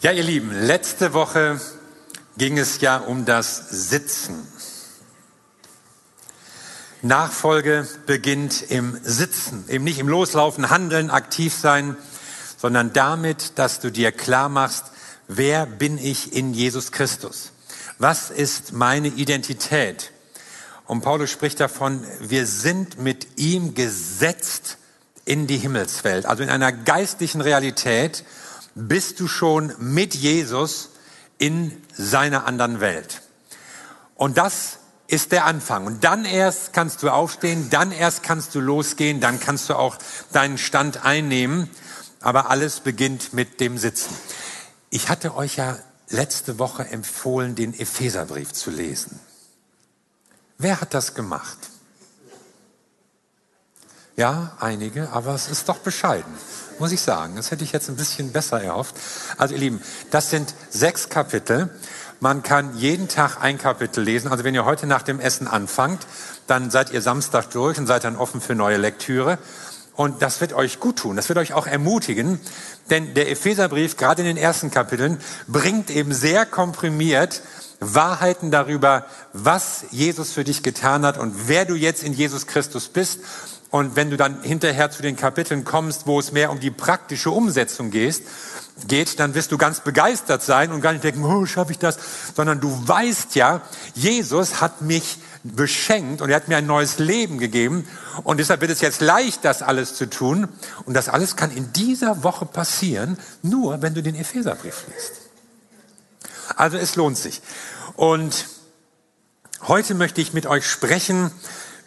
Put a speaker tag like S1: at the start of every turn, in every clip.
S1: Ja, ihr Lieben, letzte Woche ging es ja um das Sitzen. Nachfolge beginnt im Sitzen, eben nicht im Loslaufen, Handeln, aktiv sein, sondern damit, dass du dir klar machst, wer bin ich in Jesus Christus? Was ist meine Identität? Und Paulus spricht davon, wir sind mit ihm gesetzt in die Himmelswelt, also in einer geistlichen Realität, bist du schon mit Jesus in seiner anderen Welt. Und das ist der Anfang. Und dann erst kannst du aufstehen, dann erst kannst du losgehen, dann kannst du auch deinen Stand einnehmen. Aber alles beginnt mit dem Sitzen. Ich hatte euch ja letzte Woche empfohlen, den Epheserbrief zu lesen. Wer hat das gemacht? Ja, einige, aber es ist doch bescheiden muss ich sagen. Das hätte ich jetzt ein bisschen besser erhofft. Also ihr Lieben, das sind sechs Kapitel. Man kann jeden Tag ein Kapitel lesen. Also wenn ihr heute nach dem Essen anfangt, dann seid ihr Samstag durch und seid dann offen für neue Lektüre. Und das wird euch gut tun, das wird euch auch ermutigen, denn der Epheserbrief, gerade in den ersten Kapiteln, bringt eben sehr komprimiert Wahrheiten darüber, was Jesus für dich getan hat und wer du jetzt in Jesus Christus bist und wenn du dann hinterher zu den Kapiteln kommst, wo es mehr um die praktische Umsetzung geht, geht, dann wirst du ganz begeistert sein und gar nicht denken, oh, schaffe ich das, sondern du weißt ja, Jesus hat mich beschenkt und er hat mir ein neues Leben gegeben und deshalb wird es jetzt leicht, das alles zu tun und das alles kann in dieser Woche passieren, nur wenn du den Epheserbrief liest. Also es lohnt sich. Und heute möchte ich mit euch sprechen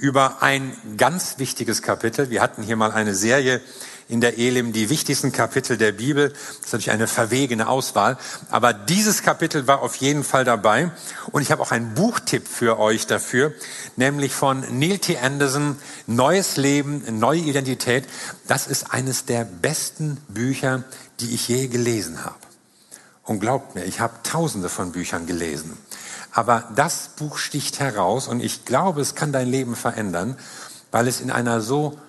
S1: über ein ganz wichtiges Kapitel. Wir hatten hier mal eine Serie in der Elim, die wichtigsten Kapitel der Bibel. Das ist natürlich eine verwegene Auswahl. Aber dieses Kapitel war auf jeden Fall dabei. Und ich habe auch einen Buchtipp für euch dafür, nämlich von Neil T. Anderson, Neues Leben, neue Identität. Das ist eines der besten Bücher, die ich je gelesen habe. Und glaubt mir, ich habe tausende von Büchern gelesen. Aber das Buch sticht heraus und ich glaube, es kann dein Leben verändern, weil es in einer so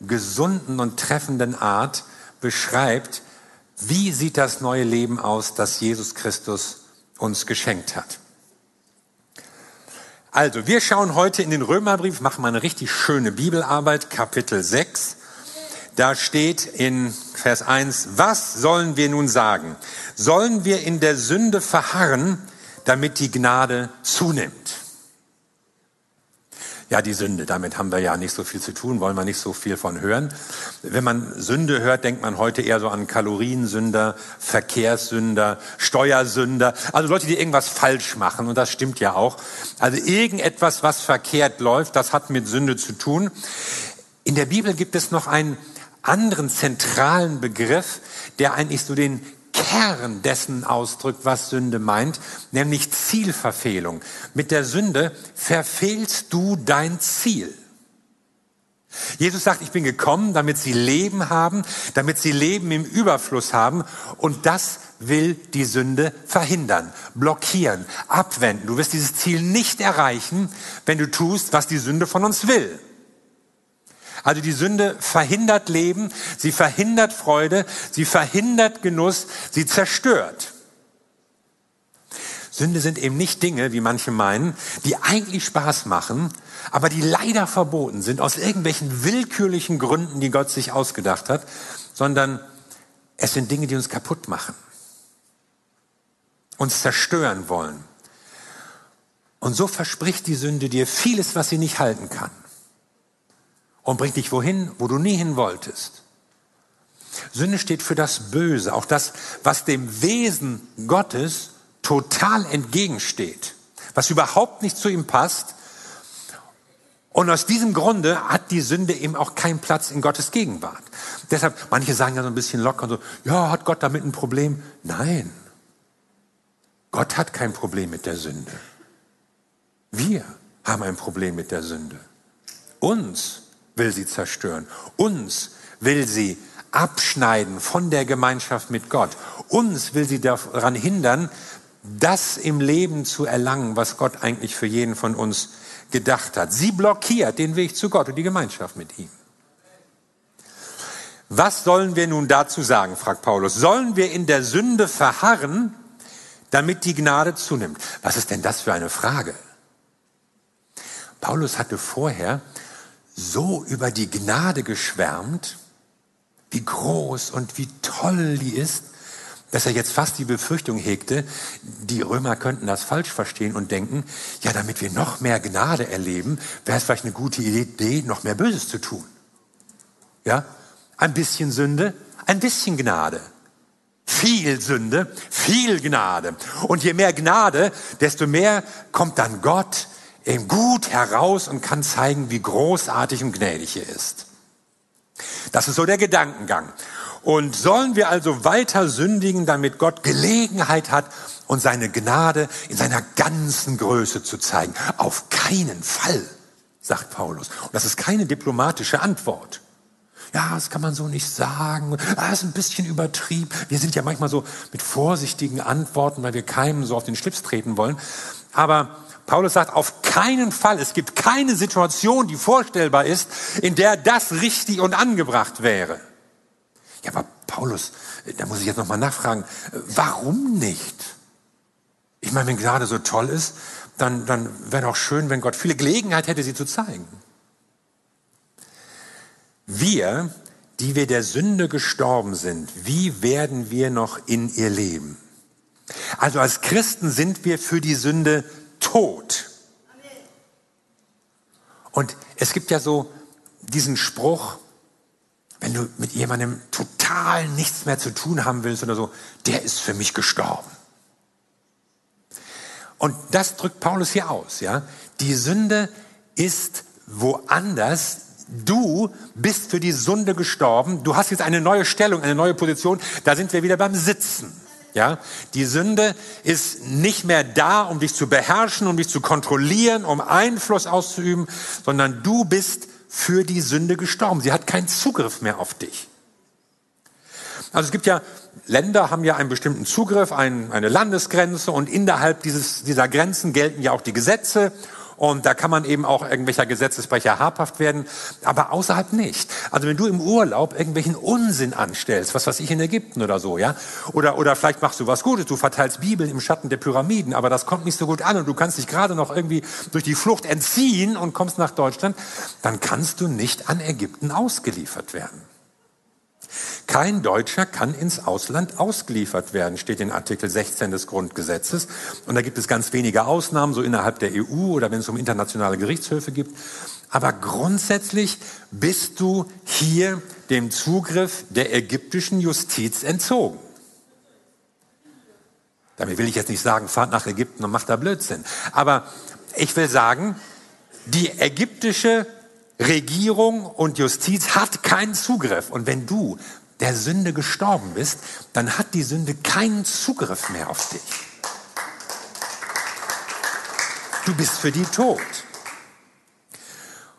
S1: gesunden und treffenden Art beschreibt, wie sieht das neue Leben aus, das Jesus Christus uns geschenkt hat. Also, wir schauen heute in den Römerbrief, machen mal eine richtig schöne Bibelarbeit, Kapitel 6. Da steht in Vers 1, was sollen wir nun sagen? Sollen wir in der Sünde verharren, damit die Gnade zunimmt. Ja, die Sünde, damit haben wir ja nicht so viel zu tun, wollen wir nicht so viel von hören. Wenn man Sünde hört, denkt man heute eher so an Kaloriensünder, Verkehrssünder, Steuersünder, also Leute, die irgendwas falsch machen und das stimmt ja auch. Also irgendetwas, was verkehrt läuft, das hat mit Sünde zu tun. In der Bibel gibt es noch einen anderen zentralen Begriff, der eigentlich so den Kern dessen ausdrückt, was Sünde meint, nämlich Zielverfehlung. Mit der Sünde verfehlst du dein Ziel. Jesus sagt, ich bin gekommen, damit sie Leben haben, damit sie Leben im Überfluss haben und das will die Sünde verhindern, blockieren, abwenden. Du wirst dieses Ziel nicht erreichen, wenn du tust, was die Sünde von uns will. Also die Sünde verhindert Leben, sie verhindert Freude, sie verhindert Genuss, sie zerstört. Sünde sind eben nicht Dinge, wie manche meinen, die eigentlich Spaß machen, aber die leider verboten sind aus irgendwelchen willkürlichen Gründen, die Gott sich ausgedacht hat, sondern es sind Dinge, die uns kaputt machen, uns zerstören wollen. Und so verspricht die Sünde dir vieles, was sie nicht halten kann und bringt dich wohin, wo du nie hin wolltest. Sünde steht für das Böse, auch das, was dem Wesen Gottes total entgegensteht, was überhaupt nicht zu ihm passt. Und aus diesem Grunde hat die Sünde eben auch keinen Platz in Gottes Gegenwart. Deshalb, manche sagen ja so ein bisschen locker so, ja, hat Gott damit ein Problem? Nein. Gott hat kein Problem mit der Sünde. Wir haben ein Problem mit der Sünde. Uns will sie zerstören. Uns will sie abschneiden von der Gemeinschaft mit Gott. Uns will sie daran hindern, das im Leben zu erlangen, was Gott eigentlich für jeden von uns gedacht hat. Sie blockiert den Weg zu Gott und die Gemeinschaft mit ihm. Was sollen wir nun dazu sagen, fragt Paulus. Sollen wir in der Sünde verharren, damit die Gnade zunimmt? Was ist denn das für eine Frage? Paulus hatte vorher so über die Gnade geschwärmt, wie groß und wie toll die ist, dass er jetzt fast die Befürchtung hegte, die Römer könnten das falsch verstehen und denken, ja, damit wir noch mehr Gnade erleben, wäre es vielleicht eine gute Idee, noch mehr Böses zu tun. Ja, ein bisschen Sünde, ein bisschen Gnade. Viel Sünde, viel Gnade. Und je mehr Gnade, desto mehr kommt dann Gott eben gut heraus und kann zeigen, wie großartig und gnädig er ist. Das ist so der Gedankengang. Und sollen wir also weiter sündigen, damit Gott Gelegenheit hat, uns seine Gnade in seiner ganzen Größe zu zeigen? Auf keinen Fall, sagt Paulus. Und das ist keine diplomatische Antwort ja, das kann man so nicht sagen, ah, das ist ein bisschen übertrieben. Wir sind ja manchmal so mit vorsichtigen Antworten, weil wir keinem so auf den Schlips treten wollen. Aber Paulus sagt, auf keinen Fall, es gibt keine Situation, die vorstellbar ist, in der das richtig und angebracht wäre. Ja, aber Paulus, da muss ich jetzt nochmal nachfragen, warum nicht? Ich meine, wenn Gnade so toll ist, dann, dann wäre doch schön, wenn Gott viele Gelegenheit hätte, sie zu zeigen. Wir, die wir der Sünde gestorben sind, wie werden wir noch in ihr leben? Also als Christen sind wir für die Sünde tot. Und es gibt ja so diesen Spruch, wenn du mit jemandem total nichts mehr zu tun haben willst oder so, der ist für mich gestorben. Und das drückt Paulus hier aus, ja. Die Sünde ist woanders Du bist für die Sünde gestorben. Du hast jetzt eine neue Stellung, eine neue Position. Da sind wir wieder beim Sitzen. Ja, die Sünde ist nicht mehr da, um dich zu beherrschen, um dich zu kontrollieren, um Einfluss auszuüben, sondern du bist für die Sünde gestorben. Sie hat keinen Zugriff mehr auf dich. Also es gibt ja, Länder haben ja einen bestimmten Zugriff, ein, eine Landesgrenze und innerhalb dieses, dieser Grenzen gelten ja auch die Gesetze und da kann man eben auch irgendwelcher Gesetzesbrecher habhaft werden, aber außerhalb nicht. Also wenn du im Urlaub irgendwelchen Unsinn anstellst, was weiß ich in Ägypten oder so, ja, oder, oder vielleicht machst du was Gutes, du verteilst Bibeln im Schatten der Pyramiden, aber das kommt nicht so gut an und du kannst dich gerade noch irgendwie durch die Flucht entziehen und kommst nach Deutschland, dann kannst du nicht an Ägypten ausgeliefert werden. Kein Deutscher kann ins Ausland ausgeliefert werden, steht in Artikel 16 des Grundgesetzes. Und da gibt es ganz wenige Ausnahmen, so innerhalb der EU oder wenn es um internationale Gerichtshöfe gibt. Aber grundsätzlich bist du hier dem Zugriff der ägyptischen Justiz entzogen. Damit will ich jetzt nicht sagen, fahrt nach Ägypten und macht da Blödsinn. Aber ich will sagen, die ägyptische Regierung und Justiz hat keinen Zugriff. Und wenn du der Sünde gestorben bist, dann hat die Sünde keinen Zugriff mehr auf dich. Du bist für die tot.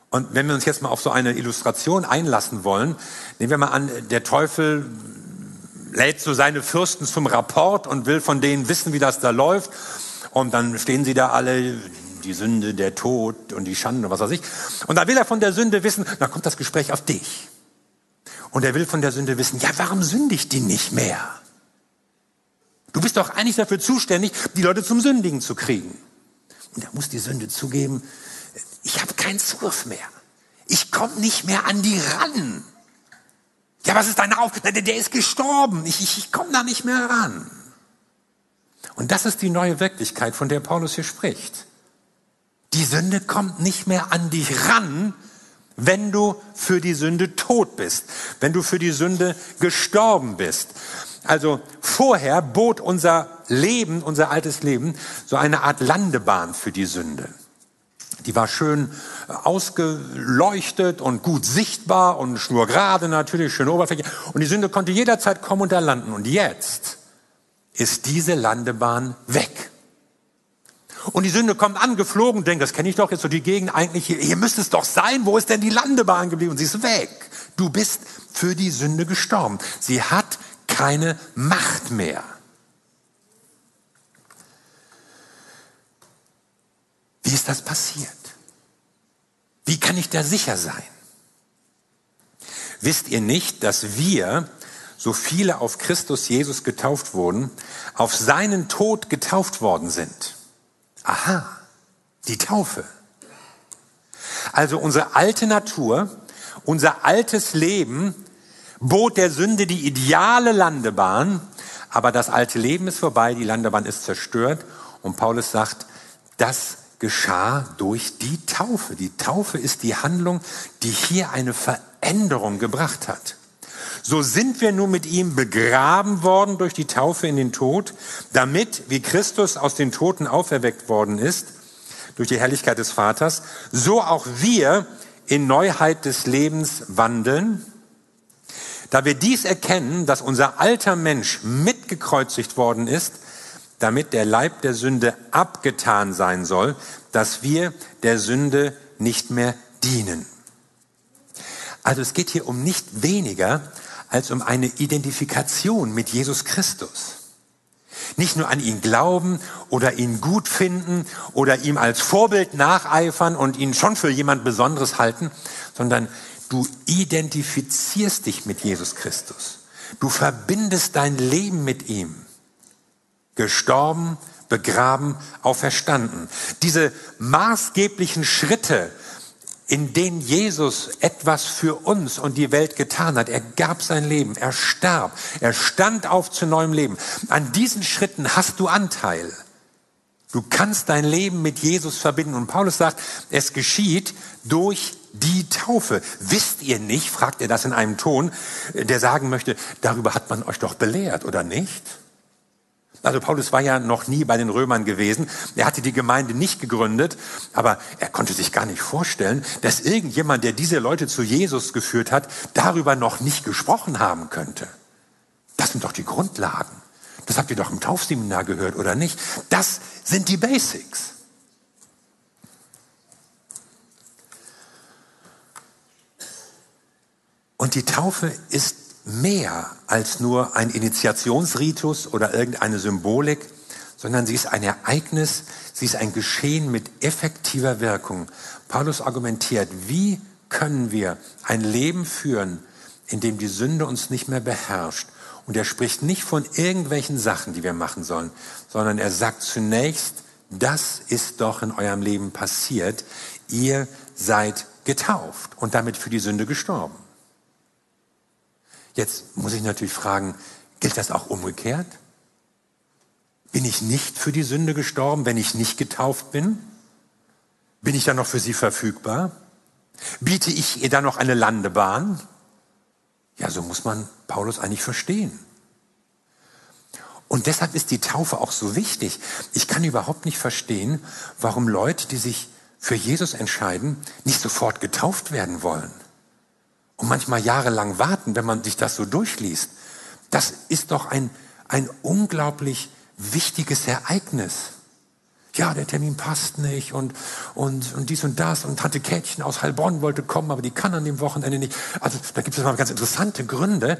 S1: Und wenn wir uns jetzt mal auf so eine Illustration einlassen wollen, nehmen wir mal an, der Teufel lädt so seine Fürsten zum Rapport und will von denen wissen, wie das da läuft. Und dann stehen sie da alle, die Sünde, der Tod und die Schande und was weiß ich. Und da will er von der Sünde wissen, dann kommt das Gespräch auf dich. Und er will von der Sünde wissen, ja, warum sündigt die nicht mehr? Du bist doch eigentlich dafür zuständig, die Leute zum Sündigen zu kriegen. Und er muss die Sünde zugeben, ich habe keinen Zugriff mehr. Ich komme nicht mehr an die ran. Ja, was ist deine Aufgabe? Der ist gestorben. Ich, ich, ich komme da nicht mehr ran. Und das ist die neue Wirklichkeit, von der Paulus hier spricht. Die Sünde kommt nicht mehr an dich ran, wenn du für die Sünde tot bist, wenn du für die Sünde gestorben bist. Also vorher bot unser Leben, unser altes Leben, so eine Art Landebahn für die Sünde. Die war schön ausgeleuchtet und gut sichtbar und schnurgerade natürlich, schön Oberfläche. Und die Sünde konnte jederzeit kommen und da landen. Und jetzt ist diese Landebahn weg. Und die Sünde kommt angeflogen, denkt, das kenne ich doch jetzt so die Gegend eigentlich hier, hier müsste es doch sein, wo ist denn die Landebahn geblieben? Und sie ist weg. Du bist für die Sünde gestorben. Sie hat keine Macht mehr. Wie ist das passiert? Wie kann ich da sicher sein? Wisst ihr nicht, dass wir, so viele auf Christus Jesus getauft wurden, auf seinen Tod getauft worden sind? Aha, die Taufe. Also unsere alte Natur, unser altes Leben bot der Sünde die ideale Landebahn, aber das alte Leben ist vorbei, die Landebahn ist zerstört und Paulus sagt, das geschah durch die Taufe. Die Taufe ist die Handlung, die hier eine Veränderung gebracht hat. So sind wir nun mit ihm begraben worden durch die Taufe in den Tod, damit, wie Christus aus den Toten auferweckt worden ist, durch die Herrlichkeit des Vaters, so auch wir in Neuheit des Lebens wandeln. Da wir dies erkennen, dass unser alter Mensch mitgekreuzigt worden ist, damit der Leib der Sünde abgetan sein soll, dass wir der Sünde nicht mehr dienen. Also es geht hier um nicht weniger als um eine Identifikation mit Jesus Christus. Nicht nur an ihn glauben oder ihn gut finden oder ihm als Vorbild nacheifern und ihn schon für jemand Besonderes halten, sondern du identifizierst dich mit Jesus Christus. Du verbindest dein Leben mit ihm gestorben, begraben, auferstanden. Diese maßgeblichen Schritte, in denen Jesus etwas für uns und die Welt getan hat. Er gab sein Leben, er starb, er stand auf zu neuem Leben. An diesen Schritten hast du Anteil. Du kannst dein Leben mit Jesus verbinden. Und Paulus sagt, es geschieht durch die Taufe. Wisst ihr nicht, fragt er das in einem Ton, der sagen möchte, darüber hat man euch doch belehrt, oder nicht? Also Paulus war ja noch nie bei den Römern gewesen. Er hatte die Gemeinde nicht gegründet, aber er konnte sich gar nicht vorstellen, dass irgendjemand, der diese Leute zu Jesus geführt hat, darüber noch nicht gesprochen haben könnte. Das sind doch die Grundlagen. Das habt ihr doch im Taufseminar gehört, oder nicht? Das sind die Basics. Und die Taufe ist mehr als nur ein Initiationsritus oder irgendeine Symbolik, sondern sie ist ein Ereignis, sie ist ein Geschehen mit effektiver Wirkung. Paulus argumentiert, wie können wir ein Leben führen, in dem die Sünde uns nicht mehr beherrscht. Und er spricht nicht von irgendwelchen Sachen, die wir machen sollen, sondern er sagt zunächst, das ist doch in eurem Leben passiert. Ihr seid getauft und damit für die Sünde gestorben. Jetzt muss ich natürlich fragen, gilt das auch umgekehrt? Bin ich nicht für die Sünde gestorben, wenn ich nicht getauft bin? Bin ich dann noch für sie verfügbar? Biete ich ihr dann noch eine Landebahn? Ja, so muss man Paulus eigentlich verstehen. Und deshalb ist die Taufe auch so wichtig. Ich kann überhaupt nicht verstehen, warum Leute, die sich für Jesus entscheiden, nicht sofort getauft werden wollen und manchmal jahrelang warten, wenn man sich das so durchliest. Das ist doch ein, ein unglaublich wichtiges Ereignis. Ja, der Termin passt nicht und, und, und dies und das und Tante Kätchen aus Heilbronn wollte kommen, aber die kann an dem Wochenende nicht. Also da gibt es mal ganz interessante Gründe.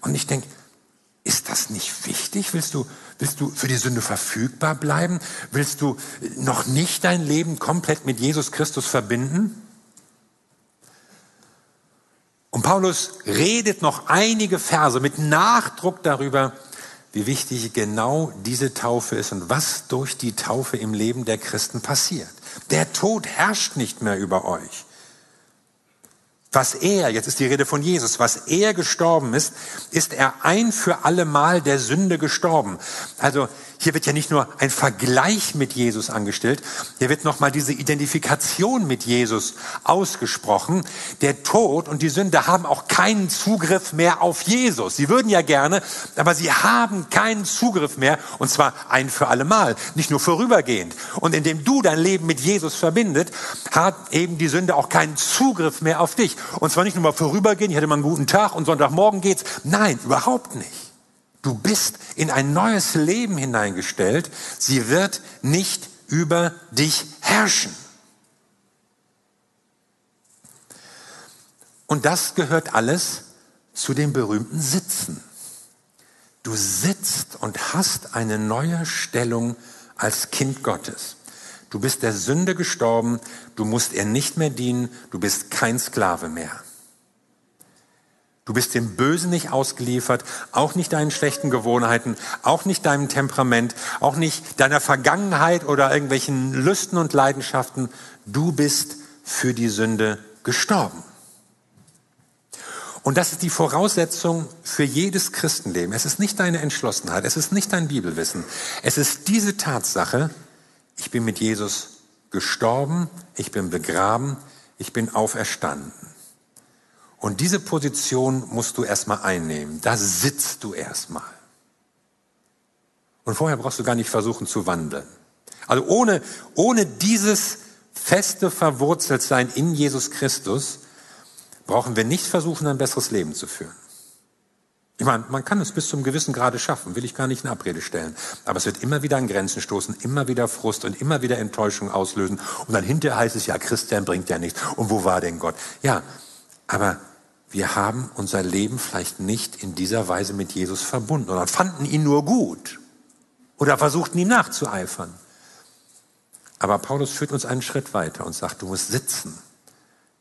S1: Und ich denke, ist das nicht wichtig? Willst du, willst du für die Sünde verfügbar bleiben? Willst du noch nicht dein Leben komplett mit Jesus Christus verbinden? Und Paulus redet noch einige Verse mit Nachdruck darüber, wie wichtig genau diese Taufe ist und was durch die Taufe im Leben der Christen passiert. Der Tod herrscht nicht mehr über euch. Was er, jetzt ist die Rede von Jesus, was er gestorben ist, ist er ein für alle Mal der Sünde gestorben. Also hier wird ja nicht nur ein Vergleich mit Jesus angestellt, hier wird nochmal diese Identifikation mit Jesus ausgesprochen. Der Tod und die Sünde haben auch keinen Zugriff mehr auf Jesus. Sie würden ja gerne, aber sie haben keinen Zugriff mehr und zwar ein für alle Mal, nicht nur vorübergehend. Und indem du dein Leben mit Jesus verbindet, hat eben die Sünde auch keinen Zugriff mehr auf dich. Und zwar nicht nur mal vorübergehend, ich hatte mal einen guten Tag und Sonntagmorgen geht's. Nein, überhaupt nicht. Du bist in ein neues Leben hineingestellt. Sie wird nicht über dich herrschen. Und das gehört alles zu dem berühmten Sitzen. Du sitzt und hast eine neue Stellung als Kind Gottes. Du bist der Sünde gestorben, du musst ihr nicht mehr dienen, du bist kein Sklave mehr. Du bist dem Bösen nicht ausgeliefert, auch nicht deinen schlechten Gewohnheiten, auch nicht deinem Temperament, auch nicht deiner Vergangenheit oder irgendwelchen Lüsten und Leidenschaften. Du bist für die Sünde gestorben. Und das ist die Voraussetzung für jedes Christenleben. Es ist nicht deine Entschlossenheit, es ist nicht dein Bibelwissen. Es ist diese Tatsache, ich bin mit Jesus gestorben, ich bin begraben, ich bin auferstanden. Und diese Position musst du erstmal einnehmen. Da sitzt du erstmal. Und vorher brauchst du gar nicht versuchen zu wandeln. Also ohne, ohne dieses feste Verwurzeltsein in Jesus Christus brauchen wir nicht versuchen, ein besseres Leben zu führen. Ich meine, man kann es bis zum gewissen Grade schaffen, will ich gar nicht in Abrede stellen. Aber es wird immer wieder an Grenzen stoßen, immer wieder Frust und immer wieder Enttäuschung auslösen. Und dann hinterher heißt es, ja, Christian bringt ja nichts. Und wo war denn Gott? Ja, aber wir haben unser Leben vielleicht nicht in dieser Weise mit Jesus verbunden oder fanden ihn nur gut oder versuchten ihm nachzueifern. Aber Paulus führt uns einen Schritt weiter und sagt, du musst sitzen.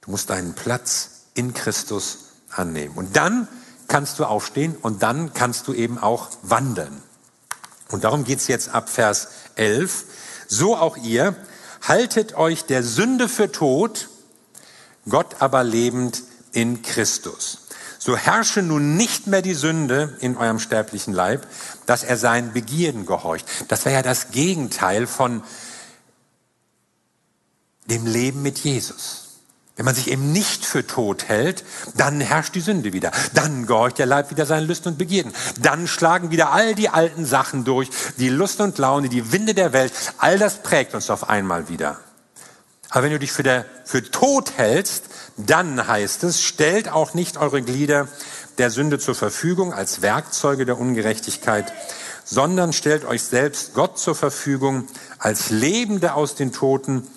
S1: Du musst deinen Platz in Christus annehmen. Und dann kannst du aufstehen und dann kannst du eben auch wandeln. Und darum geht's jetzt ab Vers 11. So auch ihr, haltet euch der Sünde für tot, Gott aber lebend in Christus. So herrsche nun nicht mehr die Sünde in eurem sterblichen Leib, dass er seinen Begierden gehorcht. Das wäre ja das Gegenteil von dem Leben mit Jesus. Wenn man sich eben nicht für tot hält, dann herrscht die Sünde wieder. Dann gehorcht der Leib wieder seinen Lüsten und Begierden. Dann schlagen wieder all die alten Sachen durch, die Lust und Laune, die Winde der Welt. All das prägt uns auf einmal wieder. Aber wenn du dich für, der, für tot hältst, dann heißt es, stellt auch nicht eure Glieder der Sünde zur Verfügung als Werkzeuge der Ungerechtigkeit, sondern stellt euch selbst Gott zur Verfügung als Lebende aus den Toten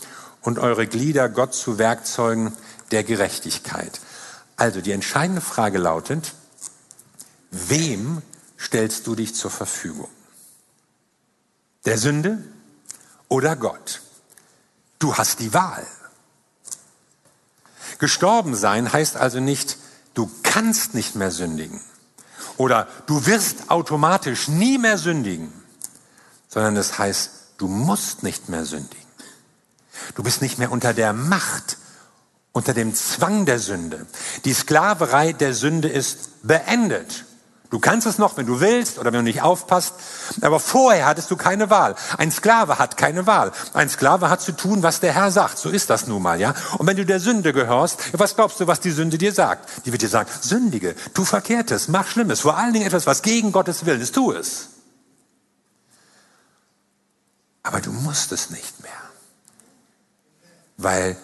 S1: und eure Glieder Gott zu Werkzeugen der Gerechtigkeit. Also die entscheidende Frage lautet, wem stellst du dich zur Verfügung? Der Sünde oder Gott? Du hast die Wahl. Gestorben sein heißt also nicht, du kannst nicht mehr sündigen oder du wirst automatisch nie mehr sündigen, sondern es heißt, du musst nicht mehr sündigen. Du bist nicht mehr unter der Macht, unter dem Zwang der Sünde. Die Sklaverei der Sünde ist beendet. Du kannst es noch, wenn du willst oder wenn du nicht aufpasst. Aber vorher hattest du keine Wahl. Ein Sklave hat keine Wahl. Ein Sklave hat zu tun, was der Herr sagt. So ist das nun mal, ja. Und wenn du der Sünde gehörst, was glaubst du, was die Sünde dir sagt? Die wird dir sagen, sündige, tu Verkehrtes, mach Schlimmes, vor allen Dingen etwas, was gegen Gottes Willen ist, tu es. Aber du musst es nicht mehr weil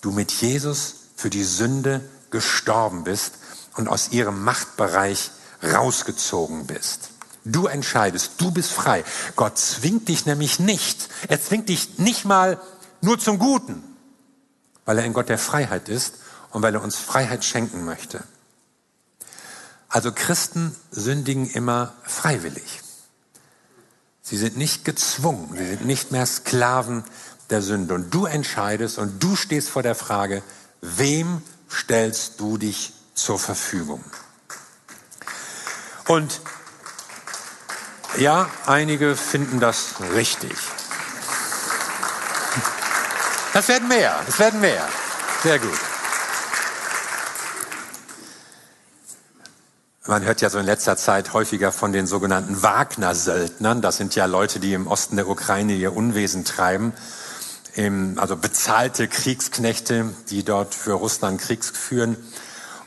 S1: du mit Jesus für die Sünde gestorben bist und aus ihrem Machtbereich rausgezogen bist. Du entscheidest, du bist frei. Gott zwingt dich nämlich nicht. Er zwingt dich nicht mal nur zum Guten, weil er ein Gott der Freiheit ist und weil er uns Freiheit schenken möchte. Also Christen sündigen immer freiwillig. Sie sind nicht gezwungen, sie sind nicht mehr Sklaven der Sünde. Und du entscheidest und du stehst vor der Frage, wem stellst du dich zur Verfügung? Und ja, einige finden das richtig. Das werden mehr, es werden mehr. Sehr gut. Man hört ja so in letzter Zeit häufiger von den sogenannten Wagner-Söldnern. Das sind ja Leute, die im Osten der Ukraine ihr Unwesen treiben also bezahlte Kriegsknechte, die dort für Russland Kriegs führen.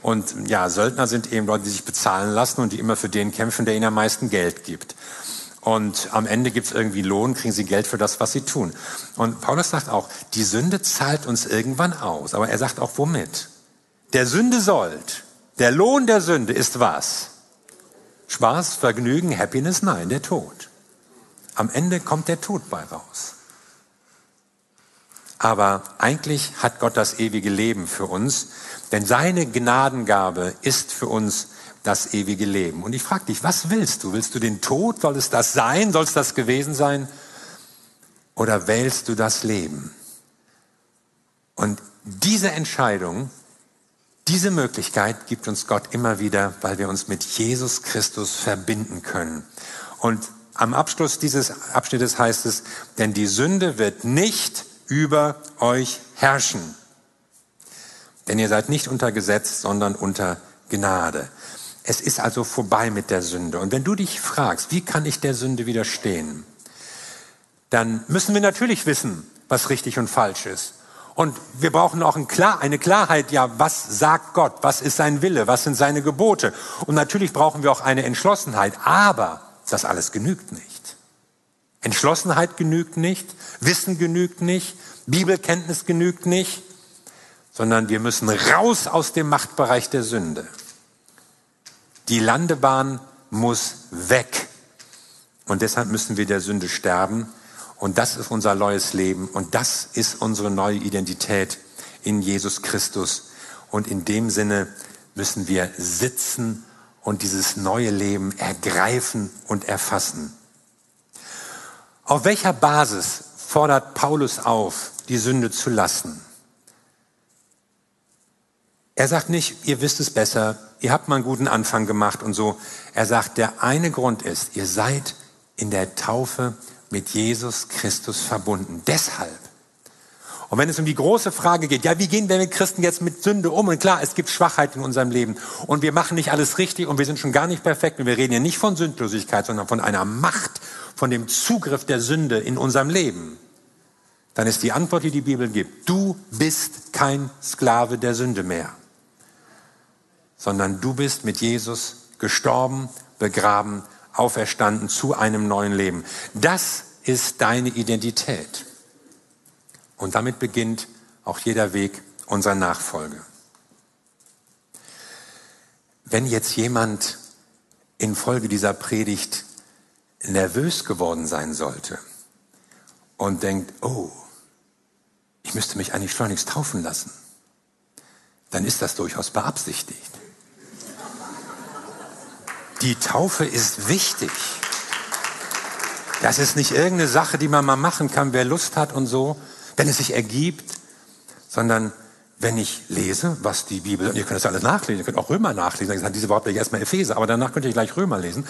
S1: Und ja, Söldner sind eben Leute, die sich bezahlen lassen und die immer für den kämpfen, der ihnen am meisten Geld gibt. Und am Ende gibt es irgendwie Lohn, kriegen sie Geld für das, was sie tun. Und Paulus sagt auch, die Sünde zahlt uns irgendwann aus. Aber er sagt auch, womit? Der Sünde sollt. Der Lohn der Sünde ist was? Spaß, Vergnügen, Happiness? Nein, der Tod. Am Ende kommt der Tod bei raus. Aber eigentlich hat Gott das ewige Leben für uns, denn seine Gnadengabe ist für uns das ewige Leben. Und ich frage dich, was willst du? Willst du den Tod? Soll es das sein? Soll es das gewesen sein? Oder wählst du das Leben? Und diese Entscheidung, Diese Möglichkeit gibt uns Gott immer wieder, weil wir uns mit Jesus Christus verbinden können. Und am Abschluss dieses Abschnittes heißt es, denn die Sünde wird nicht über euch herrschen. Denn ihr seid nicht unter Gesetz, sondern unter Gnade. Es ist also vorbei mit der Sünde. Und wenn du dich fragst, wie kann ich der Sünde widerstehen, dann müssen wir natürlich wissen, was richtig und falsch ist. Und wir brauchen auch eine Klarheit, ja, was sagt Gott? Was ist sein Wille? Was sind seine Gebote? Und natürlich brauchen wir auch eine Entschlossenheit. Aber das alles genügt nicht. Entschlossenheit genügt nicht. Wissen genügt nicht. Bibelkenntnis genügt nicht. Sondern wir müssen raus aus dem Machtbereich der Sünde. Die Landebahn muss weg. Und deshalb müssen wir der Sünde sterben. Und das ist unser neues Leben. Und das ist unsere neue Identität in Jesus Christus. Und in dem Sinne müssen wir sitzen und dieses neue Leben ergreifen und erfassen. Auf welcher Basis fordert Paulus auf, die Sünde zu lassen? Er sagt nicht, ihr wisst es besser, ihr habt mal einen guten Anfang gemacht und so. Er sagt, der eine Grund ist, ihr seid in der Taufe mit Jesus Christus verbunden. Deshalb. Und wenn es um die große Frage geht, ja, wie gehen wir mit Christen jetzt mit Sünde um? Und klar, es gibt Schwachheiten in unserem Leben und wir machen nicht alles richtig und wir sind schon gar nicht perfekt und wir reden hier nicht von Sündlosigkeit, sondern von einer Macht, von dem Zugriff der Sünde in unserem Leben. Dann ist die Antwort, die die Bibel gibt, du bist kein Sklave der Sünde mehr sondern du bist mit Jesus gestorben, begraben, auferstanden zu einem neuen Leben. Das ist deine Identität. Und damit beginnt auch jeder Weg unserer Nachfolge. Wenn jetzt jemand infolge dieser Predigt nervös geworden sein sollte und denkt, oh, ich müsste mich eigentlich schleunigst taufen lassen, dann ist das durchaus beabsichtigt. Die Taufe ist wichtig. Das ist nicht irgendeine Sache, die man mal machen kann, wer Lust hat und so, wenn es sich ergibt, sondern wenn ich lese, was die Bibel, und ihr könnt das alles nachlesen, ihr könnt auch Römer nachlesen, dann diese Worte erstmal Epheser, aber danach könnt ihr gleich Römer lesen,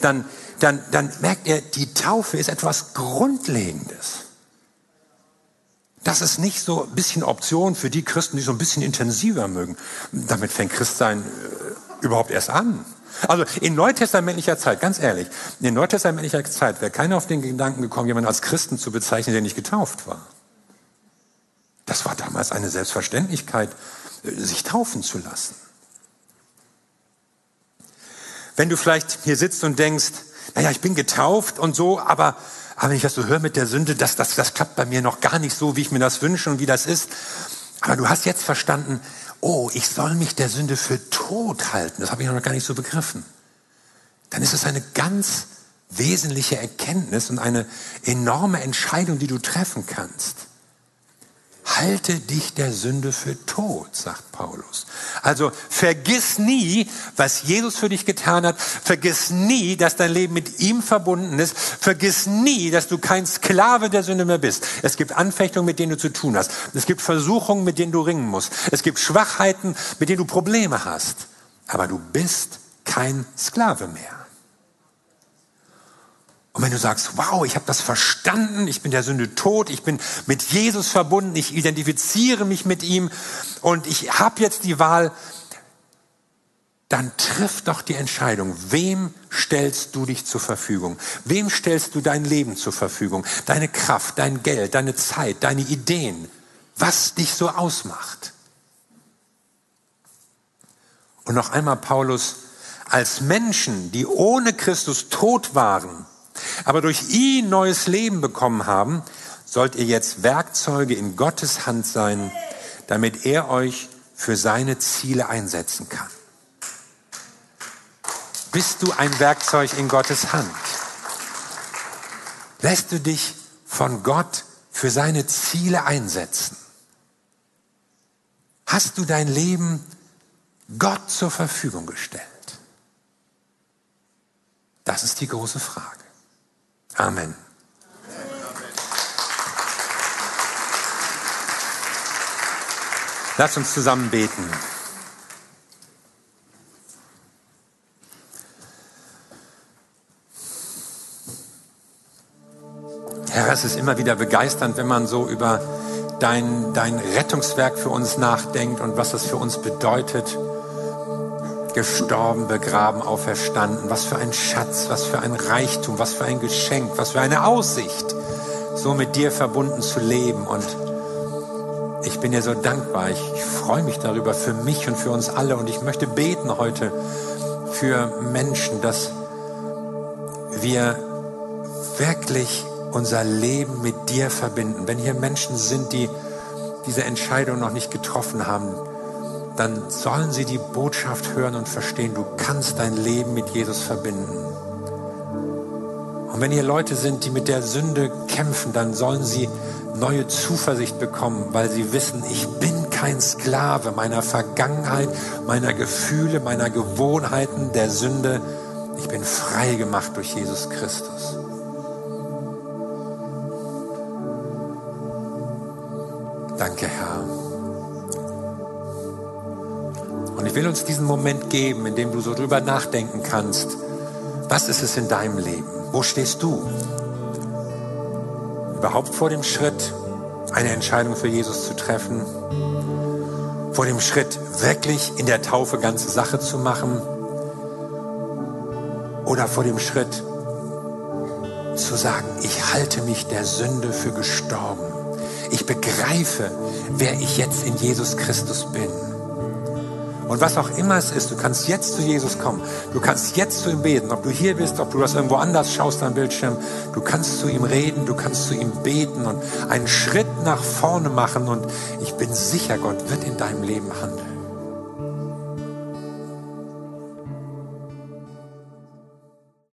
S1: dann, dann, dann merkt ihr, die Taufe ist etwas Grundlegendes. Das ist nicht so ein bisschen Option für die Christen, die so ein bisschen intensiver mögen. Damit fängt Christsein äh, überhaupt erst an. Also in neutestamentlicher Zeit, ganz ehrlich, in neutestamentlicher Zeit wäre keiner auf den Gedanken gekommen, jemanden als Christen zu bezeichnen, der nicht getauft war. Das war damals eine Selbstverständlichkeit, sich taufen zu lassen. Wenn du vielleicht hier sitzt und denkst, naja, ich bin getauft und so, aber, aber wenn ich das so höre mit der Sünde, das, das, das klappt bei mir noch gar nicht so, wie ich mir das wünsche und wie das ist. Aber du hast jetzt verstanden, oh, ich soll mich der Sünde für tot halten, das habe ich noch gar nicht so begriffen, dann ist es eine ganz wesentliche Erkenntnis und eine enorme Entscheidung, die du treffen kannst. Halte dich der Sünde für tot, sagt Paulus. Also vergiss nie, was Jesus für dich getan hat. Vergiss nie, dass dein Leben mit ihm verbunden ist. Vergiss nie, dass du kein Sklave der Sünde mehr bist. Es gibt Anfechtungen, mit denen du zu tun hast. Es gibt Versuchungen, mit denen du ringen musst. Es gibt Schwachheiten, mit denen du Probleme hast. Aber du bist kein Sklave mehr. Und wenn du sagst, wow, ich habe das verstanden, ich bin der Sünde tot, ich bin mit Jesus verbunden, ich identifiziere mich mit ihm und ich habe jetzt die Wahl, dann triff doch die Entscheidung, wem stellst du dich zur Verfügung? Wem stellst du dein Leben zur Verfügung? Deine Kraft, dein Geld, deine Zeit, deine Ideen, was dich so ausmacht. Und noch einmal Paulus, als Menschen, die ohne Christus tot waren, aber durch ihn neues Leben bekommen haben, sollt ihr jetzt Werkzeuge in Gottes Hand sein, damit er euch für seine Ziele einsetzen kann. Bist du ein Werkzeug in Gottes Hand? Lässt du dich von Gott für seine Ziele einsetzen? Hast du dein Leben Gott zur Verfügung gestellt? Das ist die große Frage. Amen. Lass uns zusammen beten. Herr, es ist immer wieder begeisternd, wenn man so über dein, dein Rettungswerk für uns nachdenkt und was das für uns bedeutet. Gestorben, begraben, auferstanden. Was für ein Schatz, was für ein Reichtum, was für ein Geschenk, was für eine Aussicht, so mit dir verbunden zu leben. Und ich bin dir so dankbar. Ich, ich freue mich darüber für mich und für uns alle. Und ich möchte beten heute für Menschen, dass wir wirklich unser Leben mit dir verbinden. Wenn hier Menschen sind, die diese Entscheidung noch nicht getroffen haben, dann sollen sie die Botschaft hören und verstehen, du kannst dein Leben mit Jesus verbinden. Und wenn hier Leute sind, die mit der Sünde kämpfen, dann sollen sie neue Zuversicht bekommen, weil sie wissen, ich bin kein Sklave meiner Vergangenheit, meiner Gefühle, meiner Gewohnheiten, der Sünde. Ich bin frei gemacht durch Jesus Christus. Danke, Herr. Und ich will uns diesen Moment geben, in dem du so drüber nachdenken kannst. Was ist es in deinem Leben? Wo stehst du? Überhaupt vor dem Schritt, eine Entscheidung für Jesus zu treffen? Vor dem Schritt, wirklich in der Taufe ganze Sache zu machen? Oder vor dem Schritt, zu sagen, ich halte mich der Sünde für gestorben. Ich begreife, wer ich jetzt in Jesus Christus bin. Und was auch immer es ist, du kannst jetzt zu Jesus kommen. Du kannst jetzt zu ihm beten. Ob du hier bist, ob du das irgendwo anders schaust am Bildschirm. Du kannst zu ihm reden, du kannst zu ihm beten und einen Schritt nach vorne machen. Und ich bin sicher, Gott wird in deinem Leben handeln.